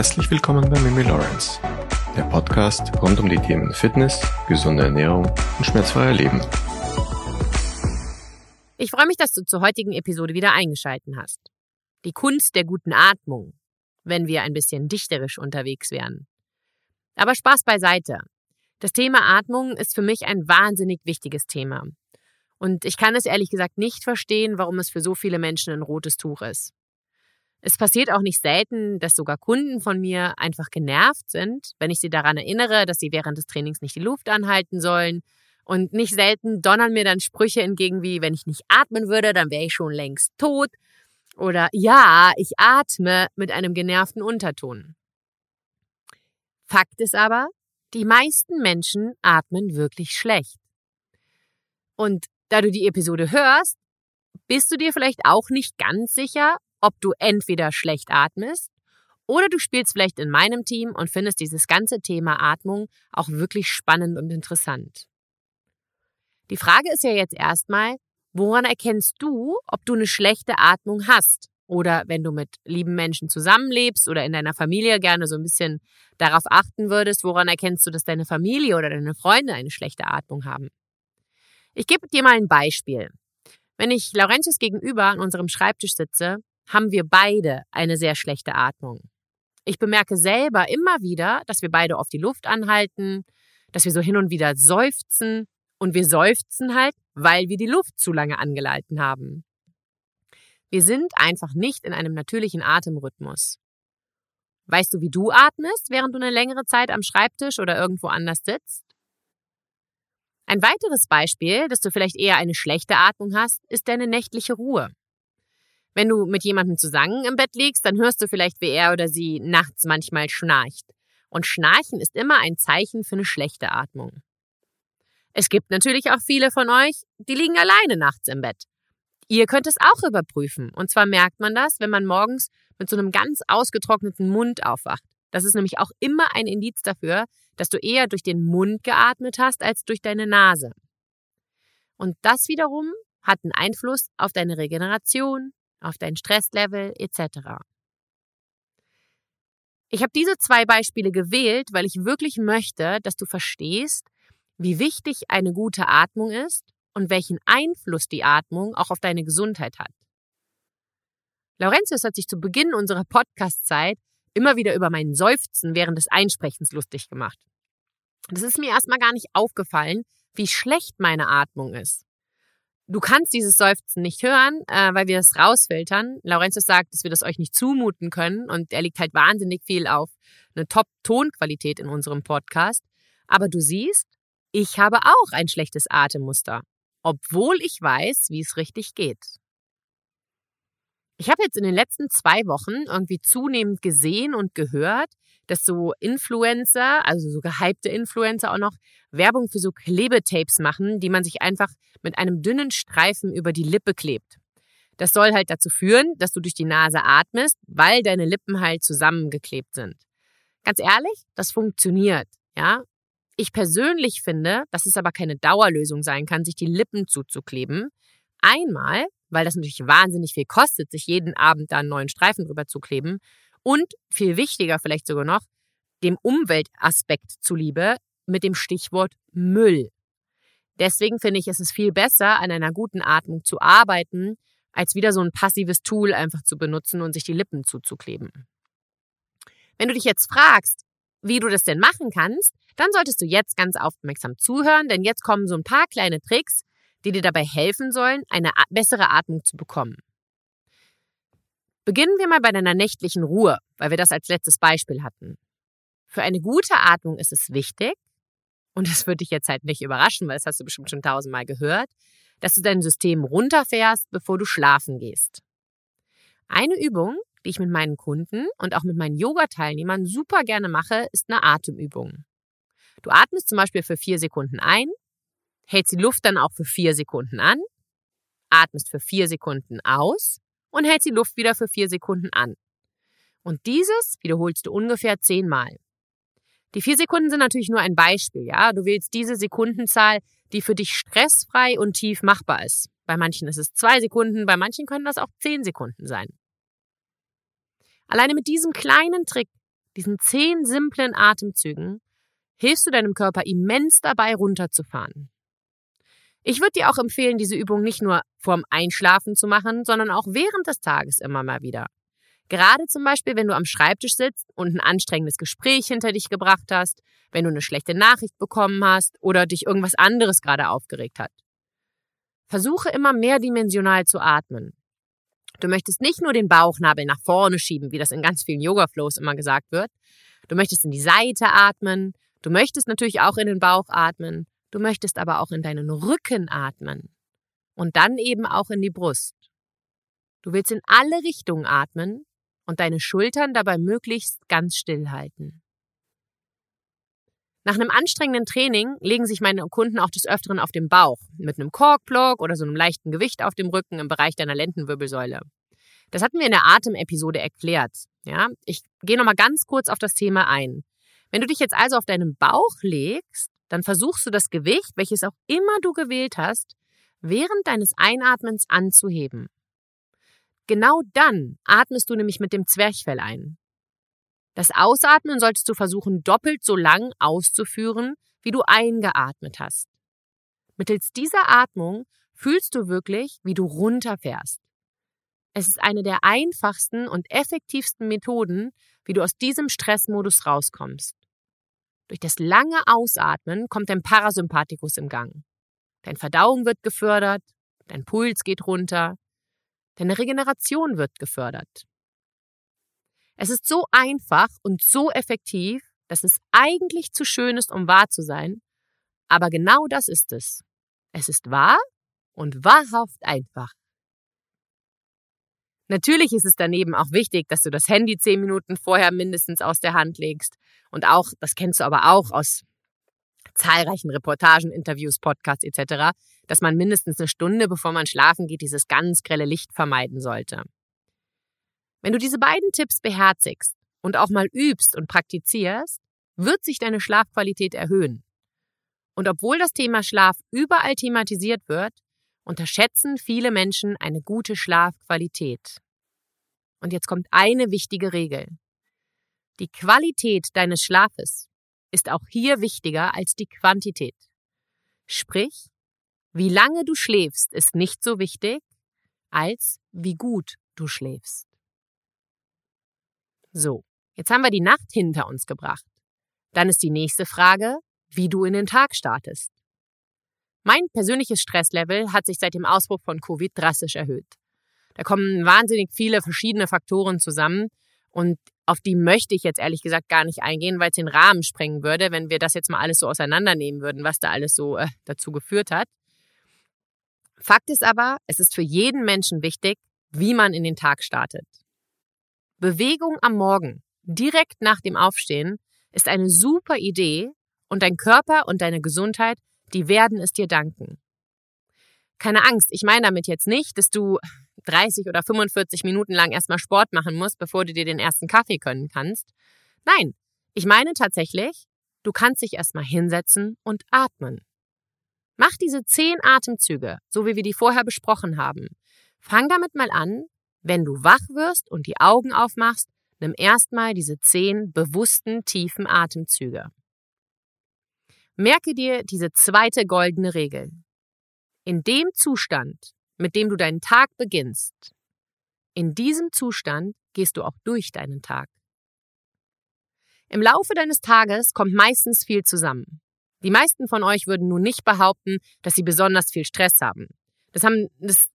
Herzlich willkommen bei Mimi Lawrence, der Podcast rund um die Themen Fitness, gesunde Ernährung und schmerzfreier Leben. Ich freue mich, dass du zur heutigen Episode wieder eingeschalten hast. Die Kunst der guten Atmung, wenn wir ein bisschen dichterisch unterwegs wären. Aber Spaß beiseite. Das Thema Atmung ist für mich ein wahnsinnig wichtiges Thema. Und ich kann es ehrlich gesagt nicht verstehen, warum es für so viele Menschen ein rotes Tuch ist. Es passiert auch nicht selten, dass sogar Kunden von mir einfach genervt sind, wenn ich sie daran erinnere, dass sie während des Trainings nicht die Luft anhalten sollen. Und nicht selten donnern mir dann Sprüche entgegen wie, wenn ich nicht atmen würde, dann wäre ich schon längst tot. Oder ja, ich atme mit einem genervten Unterton. Fakt ist aber, die meisten Menschen atmen wirklich schlecht. Und da du die Episode hörst, bist du dir vielleicht auch nicht ganz sicher, ob du entweder schlecht atmest oder du spielst vielleicht in meinem Team und findest dieses ganze Thema Atmung auch wirklich spannend und interessant. Die Frage ist ja jetzt erstmal, woran erkennst du, ob du eine schlechte Atmung hast? Oder wenn du mit lieben Menschen zusammenlebst oder in deiner Familie gerne so ein bisschen darauf achten würdest, woran erkennst du, dass deine Familie oder deine Freunde eine schlechte Atmung haben? Ich gebe dir mal ein Beispiel. Wenn ich Laurentius gegenüber an unserem Schreibtisch sitze, haben wir beide eine sehr schlechte Atmung. Ich bemerke selber immer wieder, dass wir beide oft die Luft anhalten, dass wir so hin und wieder seufzen und wir seufzen halt, weil wir die Luft zu lange angehalten haben. Wir sind einfach nicht in einem natürlichen Atemrhythmus. Weißt du, wie du atmest, während du eine längere Zeit am Schreibtisch oder irgendwo anders sitzt? Ein weiteres Beispiel, dass du vielleicht eher eine schlechte Atmung hast, ist deine nächtliche Ruhe. Wenn du mit jemandem zusammen im Bett liegst, dann hörst du vielleicht, wie er oder sie nachts manchmal schnarcht. Und Schnarchen ist immer ein Zeichen für eine schlechte Atmung. Es gibt natürlich auch viele von euch, die liegen alleine nachts im Bett. Ihr könnt es auch überprüfen. Und zwar merkt man das, wenn man morgens mit so einem ganz ausgetrockneten Mund aufwacht. Das ist nämlich auch immer ein Indiz dafür, dass du eher durch den Mund geatmet hast als durch deine Nase. Und das wiederum hat einen Einfluss auf deine Regeneration, auf dein Stresslevel etc. Ich habe diese zwei Beispiele gewählt, weil ich wirklich möchte, dass du verstehst, wie wichtig eine gute Atmung ist und welchen Einfluss die Atmung auch auf deine Gesundheit hat. Laurentius hat sich zu Beginn unserer Podcast-Zeit immer wieder über meinen Seufzen während des Einsprechens lustig gemacht. Das ist mir erstmal gar nicht aufgefallen, wie schlecht meine Atmung ist. Du kannst dieses Seufzen nicht hören, äh, weil wir das rausfiltern. Laurentius sagt, dass wir das euch nicht zumuten können und er liegt halt wahnsinnig viel auf eine Top-Tonqualität in unserem Podcast. Aber du siehst, ich habe auch ein schlechtes Atemmuster, obwohl ich weiß, wie es richtig geht. Ich habe jetzt in den letzten zwei Wochen irgendwie zunehmend gesehen und gehört, dass so Influencer, also so gehypte Influencer auch noch Werbung für so Klebetapes machen, die man sich einfach mit einem dünnen Streifen über die Lippe klebt. Das soll halt dazu führen, dass du durch die Nase atmest, weil deine Lippen halt zusammengeklebt sind. Ganz ehrlich, das funktioniert, ja. Ich persönlich finde, dass es aber keine Dauerlösung sein kann, sich die Lippen zuzukleben. Einmal, weil das natürlich wahnsinnig viel kostet, sich jeden Abend da einen neuen Streifen drüber zu kleben. Und viel wichtiger vielleicht sogar noch, dem Umweltaspekt zuliebe mit dem Stichwort Müll. Deswegen finde ich, ist es viel besser, an einer guten Atmung zu arbeiten, als wieder so ein passives Tool einfach zu benutzen und sich die Lippen zuzukleben. Wenn du dich jetzt fragst, wie du das denn machen kannst, dann solltest du jetzt ganz aufmerksam zuhören, denn jetzt kommen so ein paar kleine Tricks, die dir dabei helfen sollen, eine bessere Atmung zu bekommen. Beginnen wir mal bei deiner nächtlichen Ruhe, weil wir das als letztes Beispiel hatten. Für eine gute Atmung ist es wichtig, und das würde dich jetzt halt nicht überraschen, weil das hast du bestimmt schon tausendmal gehört, dass du dein System runterfährst, bevor du schlafen gehst. Eine Übung, die ich mit meinen Kunden und auch mit meinen Yoga-Teilnehmern super gerne mache, ist eine Atemübung. Du atmest zum Beispiel für vier Sekunden ein, hältst die Luft dann auch für vier Sekunden an, atmest für vier Sekunden aus und hältst die Luft wieder für vier Sekunden an. Und dieses wiederholst du ungefähr zehnmal. Die vier Sekunden sind natürlich nur ein Beispiel, ja. Du wählst diese Sekundenzahl, die für dich stressfrei und tief machbar ist. Bei manchen ist es zwei Sekunden, bei manchen können das auch zehn Sekunden sein. Alleine mit diesem kleinen Trick, diesen zehn simplen Atemzügen, hilfst du deinem Körper immens dabei, runterzufahren. Ich würde dir auch empfehlen, diese Übung nicht nur vorm Einschlafen zu machen, sondern auch während des Tages immer mal wieder. Gerade zum Beispiel, wenn du am Schreibtisch sitzt und ein anstrengendes Gespräch hinter dich gebracht hast, wenn du eine schlechte Nachricht bekommen hast oder dich irgendwas anderes gerade aufgeregt hat. Versuche immer mehrdimensional zu atmen. Du möchtest nicht nur den Bauchnabel nach vorne schieben, wie das in ganz vielen Yoga-Flows immer gesagt wird. Du möchtest in die Seite atmen. Du möchtest natürlich auch in den Bauch atmen. Du möchtest aber auch in deinen Rücken atmen. Und dann eben auch in die Brust. Du willst in alle Richtungen atmen und deine Schultern dabei möglichst ganz still halten. Nach einem anstrengenden Training legen sich meine Kunden auch des Öfteren auf dem Bauch mit einem Korkblock oder so einem leichten Gewicht auf dem Rücken im Bereich deiner Lendenwirbelsäule. Das hatten wir in der Atemepisode erklärt. Ja, ich gehe nochmal ganz kurz auf das Thema ein. Wenn du dich jetzt also auf deinen Bauch legst, dann versuchst du das Gewicht, welches auch immer du gewählt hast, während deines Einatmens anzuheben. Genau dann atmest du nämlich mit dem Zwerchfell ein. Das Ausatmen solltest du versuchen, doppelt so lang auszuführen, wie du eingeatmet hast. Mittels dieser Atmung fühlst du wirklich, wie du runterfährst. Es ist eine der einfachsten und effektivsten Methoden, wie du aus diesem Stressmodus rauskommst. Durch das lange Ausatmen kommt dein Parasympathikus im Gang. Dein Verdauung wird gefördert, dein Puls geht runter, deine Regeneration wird gefördert. Es ist so einfach und so effektiv, dass es eigentlich zu schön ist, um wahr zu sein. Aber genau das ist es. Es ist wahr und wahrhaft einfach. Natürlich ist es daneben auch wichtig, dass du das Handy zehn Minuten vorher mindestens aus der Hand legst. Und auch, das kennst du aber auch aus zahlreichen Reportagen, Interviews, Podcasts etc., dass man mindestens eine Stunde, bevor man schlafen geht, dieses ganz grelle Licht vermeiden sollte. Wenn du diese beiden Tipps beherzigst und auch mal übst und praktizierst, wird sich deine Schlafqualität erhöhen. Und obwohl das Thema Schlaf überall thematisiert wird, unterschätzen viele Menschen eine gute Schlafqualität. Und jetzt kommt eine wichtige Regel. Die Qualität deines Schlafes ist auch hier wichtiger als die Quantität. Sprich, wie lange du schläfst, ist nicht so wichtig, als wie gut du schläfst. So, jetzt haben wir die Nacht hinter uns gebracht. Dann ist die nächste Frage, wie du in den Tag startest. Mein persönliches Stresslevel hat sich seit dem Ausbruch von Covid drastisch erhöht. Da kommen wahnsinnig viele verschiedene Faktoren zusammen und auf die möchte ich jetzt ehrlich gesagt gar nicht eingehen, weil es den Rahmen sprengen würde, wenn wir das jetzt mal alles so auseinandernehmen würden, was da alles so äh, dazu geführt hat. Fakt ist aber, es ist für jeden Menschen wichtig, wie man in den Tag startet. Bewegung am Morgen, direkt nach dem Aufstehen, ist eine super Idee und dein Körper und deine Gesundheit, die werden es dir danken. Keine Angst, ich meine damit jetzt nicht, dass du 30 oder 45 Minuten lang erstmal Sport machen musst, bevor du dir den ersten Kaffee können kannst. Nein, ich meine tatsächlich, du kannst dich erstmal hinsetzen und atmen. Mach diese zehn Atemzüge, so wie wir die vorher besprochen haben. Fang damit mal an wenn du wach wirst und die Augen aufmachst, nimm erstmal diese zehn bewussten tiefen Atemzüge. Merke dir diese zweite goldene Regel. In dem Zustand, mit dem du deinen Tag beginnst, in diesem Zustand gehst du auch durch deinen Tag. Im Laufe deines Tages kommt meistens viel zusammen. Die meisten von euch würden nun nicht behaupten, dass sie besonders viel Stress haben. Das haben, das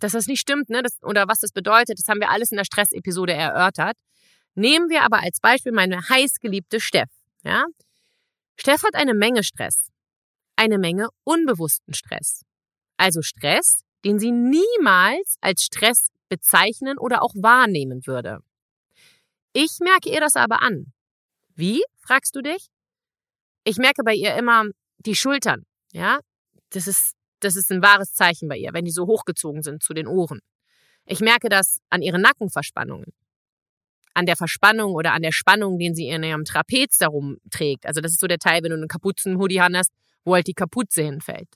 dass das nicht stimmt, ne? Das, oder was das bedeutet, das haben wir alles in der Stressepisode erörtert. Nehmen wir aber als Beispiel meine heißgeliebte Steff. Ja? Steff hat eine Menge Stress. Eine Menge unbewussten Stress. Also Stress, den sie niemals als Stress bezeichnen oder auch wahrnehmen würde. Ich merke ihr das aber an. Wie, fragst du dich? Ich merke bei ihr immer die Schultern. Ja, das ist das ist ein wahres Zeichen bei ihr, wenn die so hochgezogen sind zu den Ohren. Ich merke das an ihren Nackenverspannungen, an der Verspannung oder an der Spannung, den sie in ihrem Trapez darum trägt. Also das ist so der Teil, wenn du einen Kapuzenhoodie hast, wo halt die Kapuze hinfällt.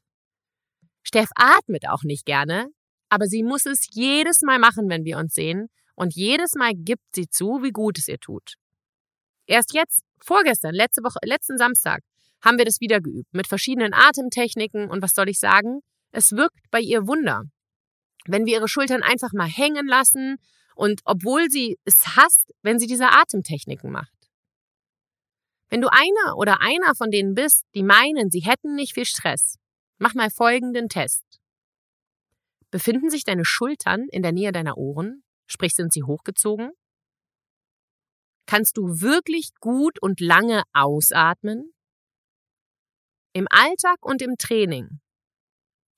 Steff atmet auch nicht gerne, aber sie muss es jedes Mal machen, wenn wir uns sehen, und jedes Mal gibt sie zu, wie gut es ihr tut. Erst jetzt, vorgestern, letzte Woche, letzten Samstag, haben wir das wieder geübt mit verschiedenen Atemtechniken und was soll ich sagen? Es wirkt bei ihr Wunder. Wenn wir ihre Schultern einfach mal hängen lassen und obwohl sie es hasst, wenn sie diese Atemtechniken macht. Wenn du einer oder einer von denen bist, die meinen, sie hätten nicht viel Stress, mach mal folgenden Test. Befinden sich deine Schultern in der Nähe deiner Ohren? Sprich, sind sie hochgezogen? Kannst du wirklich gut und lange ausatmen? Im Alltag und im Training.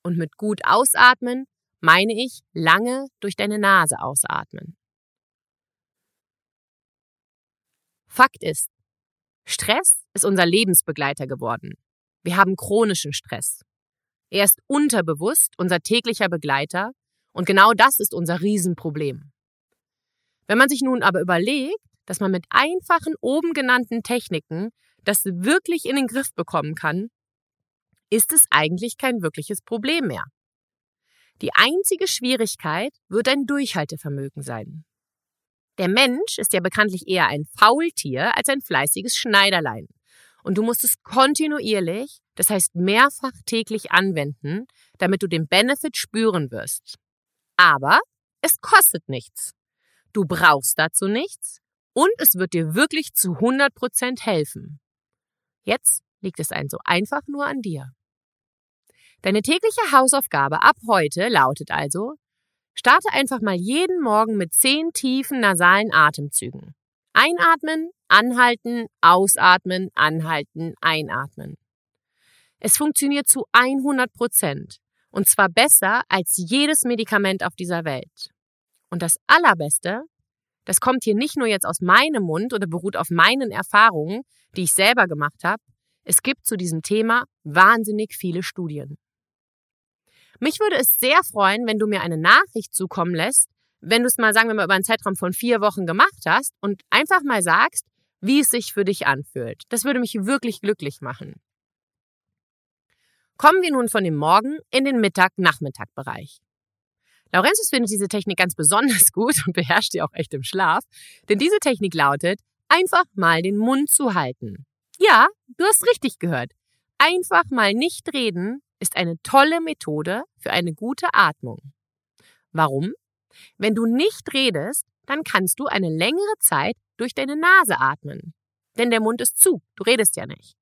Und mit gut ausatmen meine ich lange durch deine Nase ausatmen. Fakt ist, Stress ist unser Lebensbegleiter geworden. Wir haben chronischen Stress. Er ist unterbewusst unser täglicher Begleiter und genau das ist unser Riesenproblem. Wenn man sich nun aber überlegt, dass man mit einfachen oben genannten Techniken das wirklich in den Griff bekommen kann, ist es eigentlich kein wirkliches Problem mehr. Die einzige Schwierigkeit wird ein Durchhaltevermögen sein. Der Mensch ist ja bekanntlich eher ein Faultier als ein fleißiges Schneiderlein. Und du musst es kontinuierlich, das heißt mehrfach täglich anwenden, damit du den Benefit spüren wirst. Aber es kostet nichts. Du brauchst dazu nichts und es wird dir wirklich zu 100% helfen. Jetzt liegt es ein so einfach nur an dir. Deine tägliche Hausaufgabe ab heute lautet also, starte einfach mal jeden Morgen mit zehn tiefen nasalen Atemzügen. Einatmen, anhalten, ausatmen, anhalten, einatmen. Es funktioniert zu 100 Prozent. Und zwar besser als jedes Medikament auf dieser Welt. Und das Allerbeste, das kommt hier nicht nur jetzt aus meinem Mund oder beruht auf meinen Erfahrungen, die ich selber gemacht habe. Es gibt zu diesem Thema wahnsinnig viele Studien. Mich würde es sehr freuen, wenn du mir eine Nachricht zukommen lässt, wenn du es mal, sagen wir mal, über einen Zeitraum von vier Wochen gemacht hast und einfach mal sagst, wie es sich für dich anfühlt. Das würde mich wirklich glücklich machen. Kommen wir nun von dem Morgen in den Mittag-Nachmittag-Bereich. Laurentius findet diese Technik ganz besonders gut und beherrscht sie auch echt im Schlaf, denn diese Technik lautet, einfach mal den Mund zu halten. Ja, du hast richtig gehört. Einfach mal nicht reden ist eine tolle Methode für eine gute Atmung. Warum? Wenn du nicht redest, dann kannst du eine längere Zeit durch deine Nase atmen. Denn der Mund ist zu, du redest ja nicht.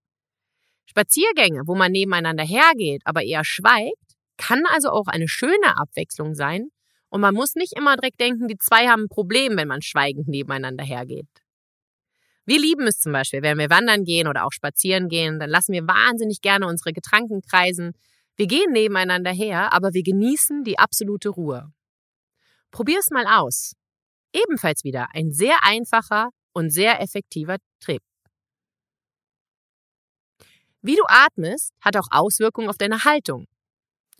Spaziergänge, wo man nebeneinander hergeht, aber eher schweigt, kann also auch eine schöne Abwechslung sein und man muss nicht immer direkt denken, die zwei haben ein Problem, wenn man schweigend nebeneinander hergeht. Wir lieben es zum Beispiel, wenn wir wandern gehen oder auch spazieren gehen, dann lassen wir wahnsinnig gerne unsere Getränken kreisen. Wir gehen nebeneinander her, aber wir genießen die absolute Ruhe. Probier es mal aus. Ebenfalls wieder ein sehr einfacher und sehr effektiver Trip. Wie du atmest, hat auch Auswirkungen auf deine Haltung.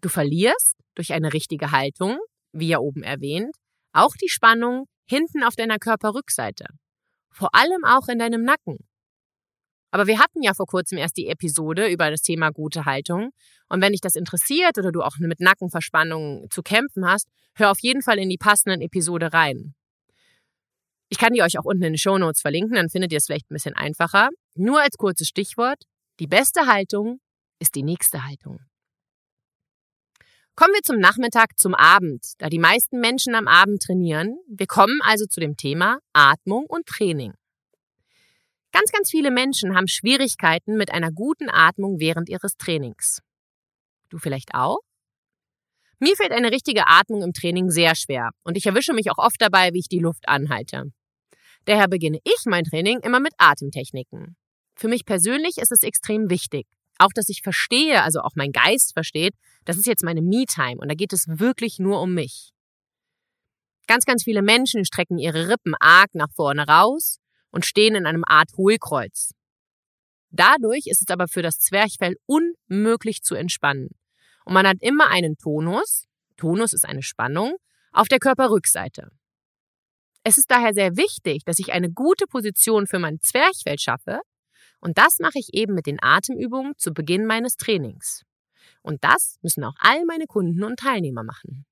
Du verlierst durch eine richtige Haltung, wie ja oben erwähnt, auch die Spannung hinten auf deiner Körperrückseite. Vor allem auch in deinem Nacken. Aber wir hatten ja vor kurzem erst die Episode über das Thema gute Haltung. Und wenn dich das interessiert oder du auch mit Nackenverspannungen zu kämpfen hast, hör auf jeden Fall in die passenden Episode rein. Ich kann die euch auch unten in den Show Notes verlinken, dann findet ihr es vielleicht ein bisschen einfacher. Nur als kurzes Stichwort. Die beste Haltung ist die nächste Haltung. Kommen wir zum Nachmittag, zum Abend, da die meisten Menschen am Abend trainieren. Wir kommen also zu dem Thema Atmung und Training. Ganz, ganz viele Menschen haben Schwierigkeiten mit einer guten Atmung während ihres Trainings. Du vielleicht auch? Mir fällt eine richtige Atmung im Training sehr schwer und ich erwische mich auch oft dabei, wie ich die Luft anhalte. Daher beginne ich mein Training immer mit Atemtechniken. Für mich persönlich ist es extrem wichtig. Auch, dass ich verstehe, also auch mein Geist versteht, das ist jetzt meine Me-Time und da geht es wirklich nur um mich. Ganz, ganz viele Menschen strecken ihre Rippen arg nach vorne raus und stehen in einem Art Hohlkreuz. Dadurch ist es aber für das Zwerchfell unmöglich zu entspannen. Und man hat immer einen Tonus, Tonus ist eine Spannung, auf der Körperrückseite. Es ist daher sehr wichtig, dass ich eine gute Position für mein Zwerchfell schaffe, und das mache ich eben mit den Atemübungen zu Beginn meines Trainings. Und das müssen auch all meine Kunden und Teilnehmer machen.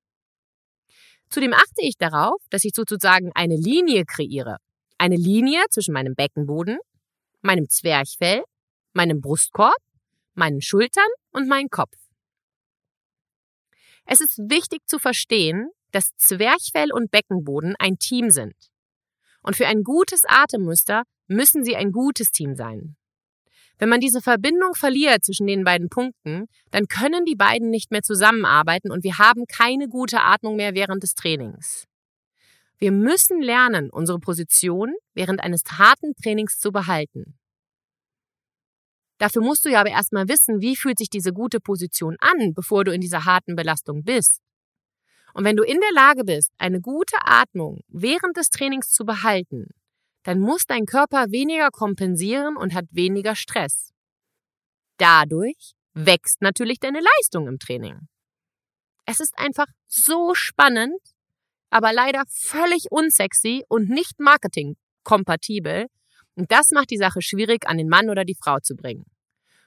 Zudem achte ich darauf, dass ich sozusagen eine Linie kreiere. Eine Linie zwischen meinem Beckenboden, meinem Zwerchfell, meinem Brustkorb, meinen Schultern und meinen Kopf. Es ist wichtig zu verstehen, dass Zwerchfell und Beckenboden ein Team sind. Und für ein gutes Atemmuster müssen sie ein gutes Team sein. Wenn man diese Verbindung verliert zwischen den beiden Punkten, dann können die beiden nicht mehr zusammenarbeiten und wir haben keine gute Atmung mehr während des Trainings. Wir müssen lernen, unsere Position während eines harten Trainings zu behalten. Dafür musst du ja aber erstmal wissen, wie fühlt sich diese gute Position an, bevor du in dieser harten Belastung bist. Und wenn du in der Lage bist, eine gute Atmung während des Trainings zu behalten, dann muss dein Körper weniger kompensieren und hat weniger Stress. Dadurch wächst natürlich deine Leistung im Training. Es ist einfach so spannend, aber leider völlig unsexy und nicht marketingkompatibel. Und das macht die Sache schwierig, an den Mann oder die Frau zu bringen.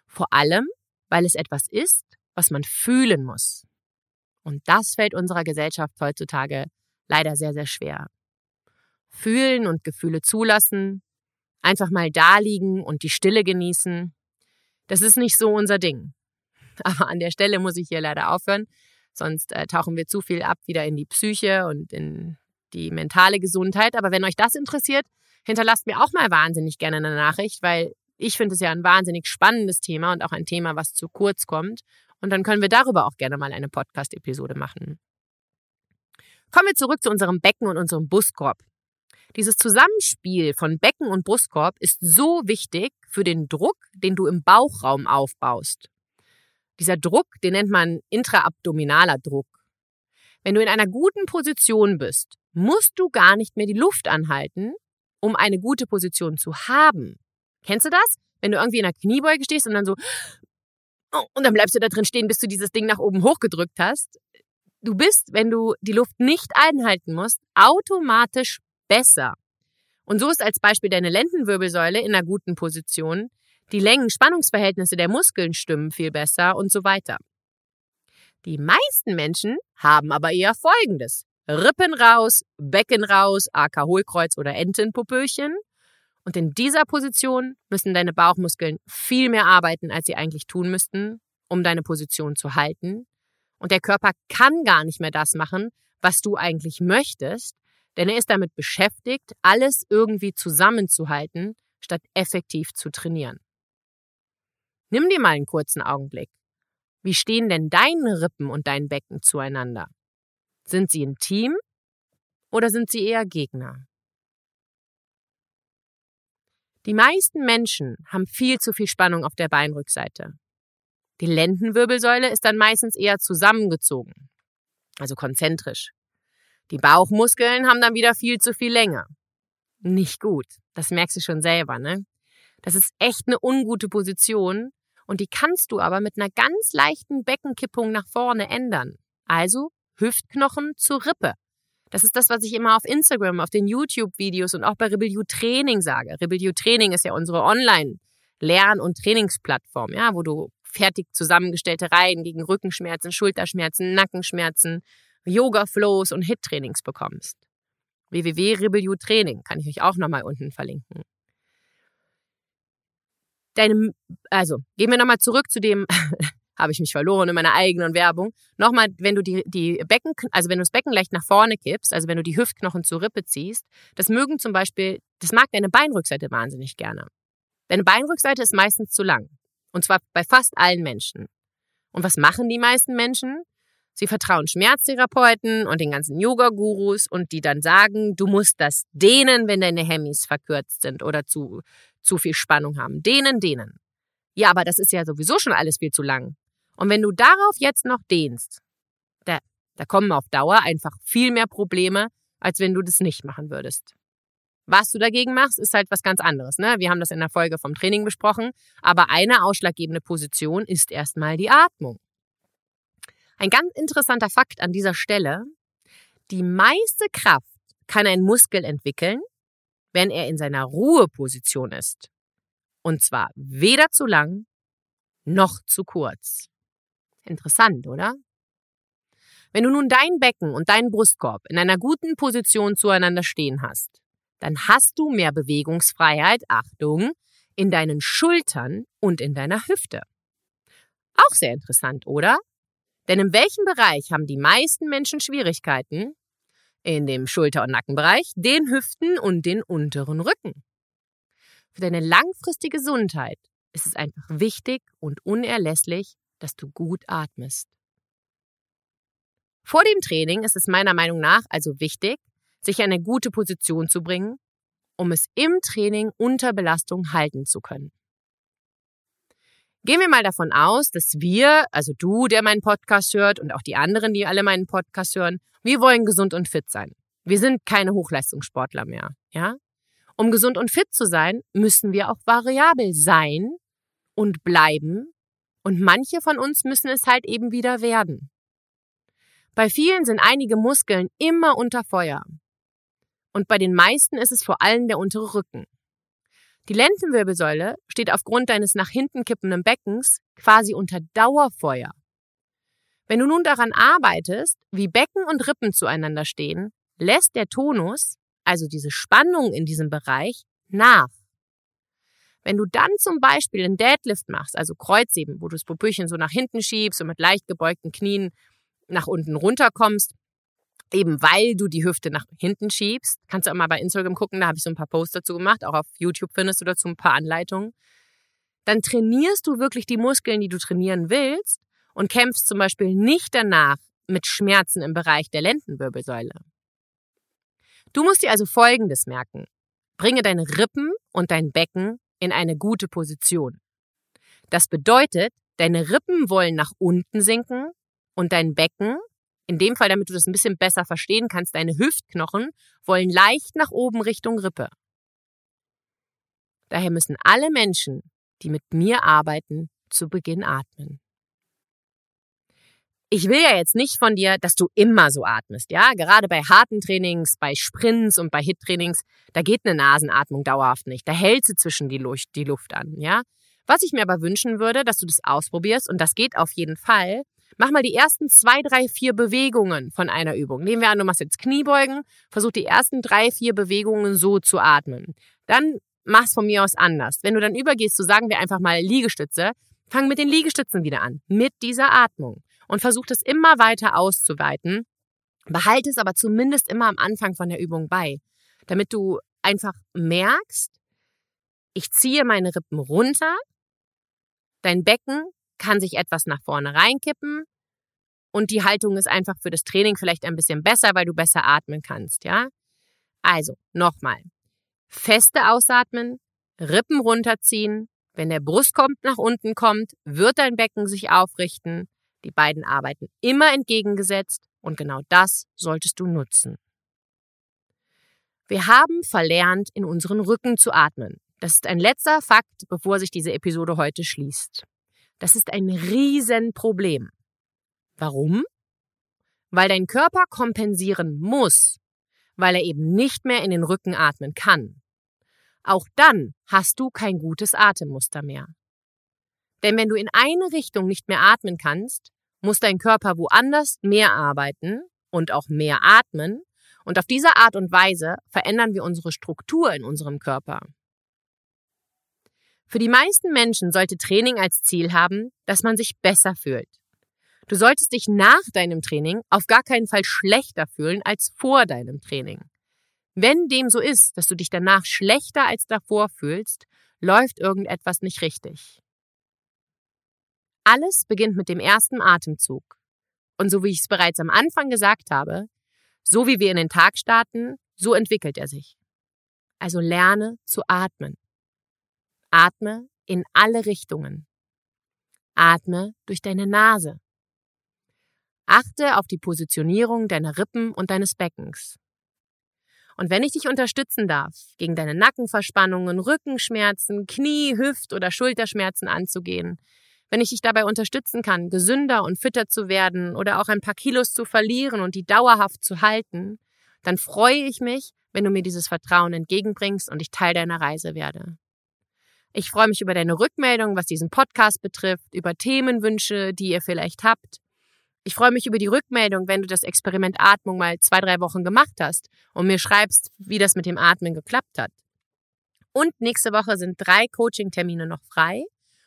Vor allem, weil es etwas ist, was man fühlen muss. Und das fällt unserer Gesellschaft heutzutage leider sehr, sehr schwer fühlen und Gefühle zulassen, einfach mal da liegen und die Stille genießen. Das ist nicht so unser Ding. Aber an der Stelle muss ich hier leider aufhören, sonst äh, tauchen wir zu viel ab wieder in die Psyche und in die mentale Gesundheit. Aber wenn euch das interessiert, hinterlasst mir auch mal wahnsinnig gerne eine Nachricht, weil ich finde es ja ein wahnsinnig spannendes Thema und auch ein Thema, was zu kurz kommt. Und dann können wir darüber auch gerne mal eine Podcast-Episode machen. Kommen wir zurück zu unserem Becken und unserem Buskorb. Dieses Zusammenspiel von Becken und Brustkorb ist so wichtig für den Druck, den du im Bauchraum aufbaust. Dieser Druck, den nennt man intraabdominaler Druck. Wenn du in einer guten Position bist, musst du gar nicht mehr die Luft anhalten, um eine gute Position zu haben. Kennst du das? Wenn du irgendwie in einer Kniebeuge stehst und dann so und dann bleibst du da drin stehen, bis du dieses Ding nach oben hochgedrückt hast. Du bist, wenn du die Luft nicht einhalten musst, automatisch besser. Und so ist als Beispiel deine Lendenwirbelsäule in einer guten Position, die Längen-Spannungsverhältnisse der Muskeln stimmen viel besser und so weiter. Die meisten Menschen haben aber eher Folgendes. Rippen raus, Becken raus, AK Hohlkreuz oder Entenpopöchen. Und in dieser Position müssen deine Bauchmuskeln viel mehr arbeiten, als sie eigentlich tun müssten, um deine Position zu halten. Und der Körper kann gar nicht mehr das machen, was du eigentlich möchtest, denn er ist damit beschäftigt, alles irgendwie zusammenzuhalten, statt effektiv zu trainieren. Nimm dir mal einen kurzen Augenblick. Wie stehen denn deine Rippen und dein Becken zueinander? Sind sie ein Team oder sind sie eher Gegner? Die meisten Menschen haben viel zu viel Spannung auf der Beinrückseite. Die Lendenwirbelsäule ist dann meistens eher zusammengezogen, also konzentrisch. Die Bauchmuskeln haben dann wieder viel zu viel Länge. Nicht gut. Das merkst du schon selber, ne? Das ist echt eine ungute Position und die kannst du aber mit einer ganz leichten Beckenkippung nach vorne ändern. Also Hüftknochen zur Rippe. Das ist das, was ich immer auf Instagram, auf den YouTube-Videos und auch bei Rebel You Training sage. Rebel You Training ist ja unsere Online-Lern- und Trainingsplattform, ja, wo du fertig zusammengestellte Reihen gegen Rückenschmerzen, Schulterschmerzen, Nackenschmerzen, Yoga-Flows und Hit-Trainings bekommst. www.rebelliu Training kann ich euch auch nochmal unten verlinken. Deine, also, gehen wir nochmal zurück zu dem, habe ich mich verloren in meiner eigenen Werbung. Nochmal, wenn du die, die Becken, also wenn du das Becken leicht nach vorne kippst, also wenn du die Hüftknochen zur Rippe ziehst, das mögen zum Beispiel, das mag deine Beinrückseite wahnsinnig gerne. Deine Beinrückseite ist meistens zu lang. Und zwar bei fast allen Menschen. Und was machen die meisten Menschen? Sie vertrauen Schmerztherapeuten und den ganzen Yoga-Gurus und die dann sagen, du musst das dehnen, wenn deine Hemmis verkürzt sind oder zu, zu viel Spannung haben. Dehnen, dehnen. Ja, aber das ist ja sowieso schon alles viel zu lang. Und wenn du darauf jetzt noch dehnst, da, da kommen auf Dauer einfach viel mehr Probleme, als wenn du das nicht machen würdest. Was du dagegen machst, ist halt was ganz anderes. Ne? Wir haben das in der Folge vom Training besprochen. Aber eine ausschlaggebende Position ist erstmal die Atmung. Ein ganz interessanter Fakt an dieser Stelle. Die meiste Kraft kann ein Muskel entwickeln, wenn er in seiner Ruheposition ist. Und zwar weder zu lang noch zu kurz. Interessant, oder? Wenn du nun dein Becken und deinen Brustkorb in einer guten Position zueinander stehen hast, dann hast du mehr Bewegungsfreiheit, Achtung, in deinen Schultern und in deiner Hüfte. Auch sehr interessant, oder? Denn in welchem Bereich haben die meisten Menschen Schwierigkeiten? In dem Schulter- und Nackenbereich, den Hüften und den unteren Rücken. Für deine langfristige Gesundheit ist es einfach wichtig und unerlässlich, dass du gut atmest. Vor dem Training ist es meiner Meinung nach also wichtig, sich eine gute Position zu bringen, um es im Training unter Belastung halten zu können. Gehen wir mal davon aus, dass wir, also du, der meinen Podcast hört und auch die anderen, die alle meinen Podcast hören, wir wollen gesund und fit sein. Wir sind keine Hochleistungssportler mehr, ja? Um gesund und fit zu sein, müssen wir auch variabel sein und bleiben und manche von uns müssen es halt eben wieder werden. Bei vielen sind einige Muskeln immer unter Feuer. Und bei den meisten ist es vor allem der untere Rücken. Die Lendenwirbelsäule steht aufgrund deines nach hinten kippenden Beckens quasi unter Dauerfeuer. Wenn du nun daran arbeitest, wie Becken und Rippen zueinander stehen, lässt der Tonus, also diese Spannung in diesem Bereich, nach. Wenn du dann zum Beispiel einen Deadlift machst, also Kreuzheben, wo du das Popöchen so nach hinten schiebst und mit leicht gebeugten Knien nach unten runterkommst, eben weil du die Hüfte nach hinten schiebst. Kannst du auch mal bei Instagram gucken, da habe ich so ein paar Posts dazu gemacht, auch auf YouTube findest du dazu ein paar Anleitungen. Dann trainierst du wirklich die Muskeln, die du trainieren willst und kämpfst zum Beispiel nicht danach mit Schmerzen im Bereich der Lendenwirbelsäule. Du musst dir also Folgendes merken. Bringe deine Rippen und dein Becken in eine gute Position. Das bedeutet, deine Rippen wollen nach unten sinken und dein Becken in dem Fall, damit du das ein bisschen besser verstehen kannst, deine Hüftknochen wollen leicht nach oben Richtung Rippe. Daher müssen alle Menschen, die mit mir arbeiten, zu Beginn atmen. Ich will ja jetzt nicht von dir, dass du immer so atmest, ja? Gerade bei harten Trainings, bei Sprints und bei Hit-Trainings, da geht eine Nasenatmung dauerhaft nicht. Da hält sie zwischen die Luft, die Luft an, ja? Was ich mir aber wünschen würde, dass du das ausprobierst, und das geht auf jeden Fall, Mach mal die ersten zwei, drei, vier Bewegungen von einer Übung. Nehmen wir an, du machst jetzt Kniebeugen, versuch die ersten drei, vier Bewegungen so zu atmen. Dann mach's von mir aus anders. Wenn du dann übergehst, so sagen wir einfach mal Liegestütze, fang mit den Liegestützen wieder an, mit dieser Atmung und versuch das immer weiter auszuweiten. Behalte es aber zumindest immer am Anfang von der Übung bei, damit du einfach merkst, ich ziehe meine Rippen runter, dein Becken kann sich etwas nach vorne reinkippen und die Haltung ist einfach für das Training vielleicht ein bisschen besser, weil du besser atmen kannst, ja? Also, nochmal. Feste ausatmen, Rippen runterziehen. Wenn der Brustkorb nach unten kommt, wird dein Becken sich aufrichten. Die beiden arbeiten immer entgegengesetzt und genau das solltest du nutzen. Wir haben verlernt, in unseren Rücken zu atmen. Das ist ein letzter Fakt, bevor sich diese Episode heute schließt. Das ist ein Riesenproblem. Warum? Weil dein Körper kompensieren muss, weil er eben nicht mehr in den Rücken atmen kann. Auch dann hast du kein gutes Atemmuster mehr. Denn wenn du in eine Richtung nicht mehr atmen kannst, muss dein Körper woanders mehr arbeiten und auch mehr atmen, und auf diese Art und Weise verändern wir unsere Struktur in unserem Körper. Für die meisten Menschen sollte Training als Ziel haben, dass man sich besser fühlt. Du solltest dich nach deinem Training auf gar keinen Fall schlechter fühlen als vor deinem Training. Wenn dem so ist, dass du dich danach schlechter als davor fühlst, läuft irgendetwas nicht richtig. Alles beginnt mit dem ersten Atemzug. Und so wie ich es bereits am Anfang gesagt habe, so wie wir in den Tag starten, so entwickelt er sich. Also lerne zu atmen. Atme in alle Richtungen. Atme durch deine Nase. Achte auf die Positionierung deiner Rippen und deines Beckens. Und wenn ich dich unterstützen darf, gegen deine Nackenverspannungen, Rückenschmerzen, Knie, Hüft- oder Schulterschmerzen anzugehen, wenn ich dich dabei unterstützen kann, gesünder und fitter zu werden oder auch ein paar Kilos zu verlieren und die dauerhaft zu halten, dann freue ich mich, wenn du mir dieses Vertrauen entgegenbringst und ich Teil deiner Reise werde. Ich freue mich über deine Rückmeldung, was diesen Podcast betrifft, über Themenwünsche, die ihr vielleicht habt. Ich freue mich über die Rückmeldung, wenn du das Experiment Atmung mal zwei, drei Wochen gemacht hast und mir schreibst, wie das mit dem Atmen geklappt hat. Und nächste Woche sind drei Coaching-Termine noch frei.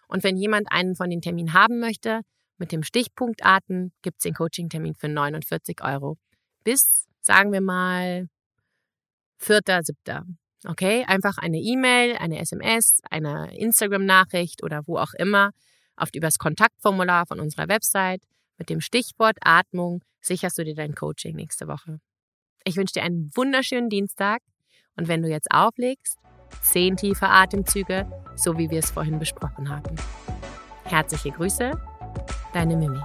Und wenn jemand einen von den Terminen haben möchte, mit dem Stichpunkt Arten gibt's den Coaching-Termin für 49 Euro. Bis, sagen wir mal, 4.7. Okay, einfach eine E-Mail, eine SMS, eine Instagram-Nachricht oder wo auch immer auf übers Kontaktformular von unserer Website mit dem Stichwort Atmung sicherst du dir dein Coaching nächste Woche. Ich wünsche dir einen wunderschönen Dienstag und wenn du jetzt auflegst, zehn tiefe Atemzüge, so wie wir es vorhin besprochen haben. Herzliche Grüße, deine Mimi.